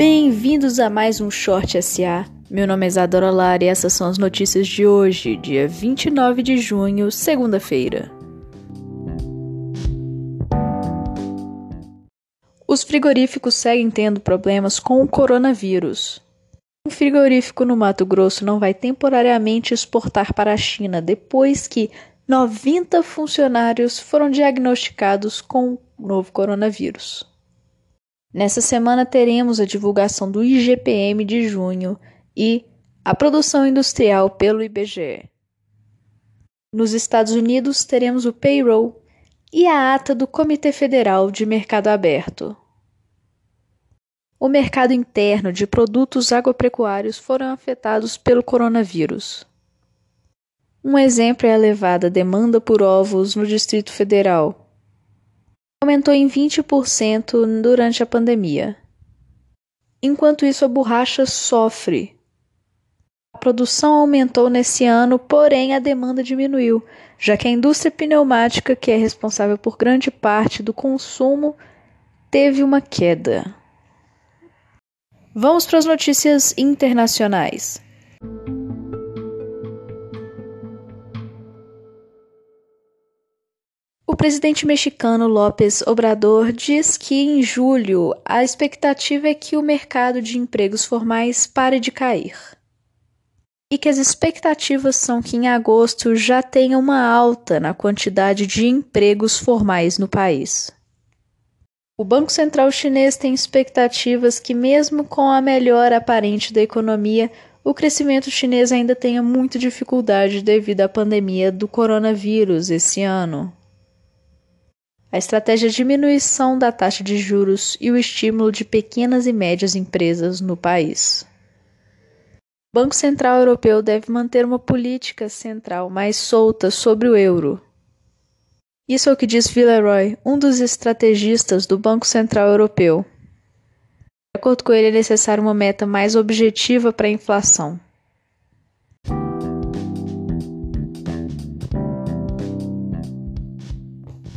Bem-vindos a mais um Short SA. Meu nome é Isadora Lara e essas são as notícias de hoje, dia 29 de junho, segunda-feira. Os frigoríficos seguem tendo problemas com o coronavírus. Um frigorífico no Mato Grosso não vai temporariamente exportar para a China depois que 90 funcionários foram diagnosticados com o novo coronavírus. Nessa semana teremos a divulgação do IGPM de junho e a produção industrial pelo IBGE. Nos Estados Unidos teremos o payroll e a ata do Comitê Federal de Mercado Aberto. O mercado interno de produtos agropecuários foram afetados pelo coronavírus. Um exemplo é a elevada demanda por ovos no Distrito Federal, aumentou em 20% durante a pandemia. Enquanto isso, a borracha sofre. A produção aumentou nesse ano, porém a demanda diminuiu, já que a indústria pneumática, que é responsável por grande parte do consumo, teve uma queda. Vamos para as notícias internacionais. O presidente mexicano López Obrador diz que em julho a expectativa é que o mercado de empregos formais pare de cair. E que as expectativas são que em agosto já tenha uma alta na quantidade de empregos formais no país. O Banco Central Chinês tem expectativas que, mesmo com a melhora aparente da economia, o crescimento chinês ainda tenha muita dificuldade devido à pandemia do coronavírus esse ano. A estratégia de diminuição da taxa de juros e o estímulo de pequenas e médias empresas no país. O Banco Central Europeu deve manter uma política central mais solta sobre o euro. Isso é o que diz Villeroy, um dos estrategistas do Banco Central Europeu. De acordo com ele, é necessário uma meta mais objetiva para a inflação.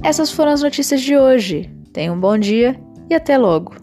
Essas foram as notícias de hoje. Tenha um bom dia e até logo.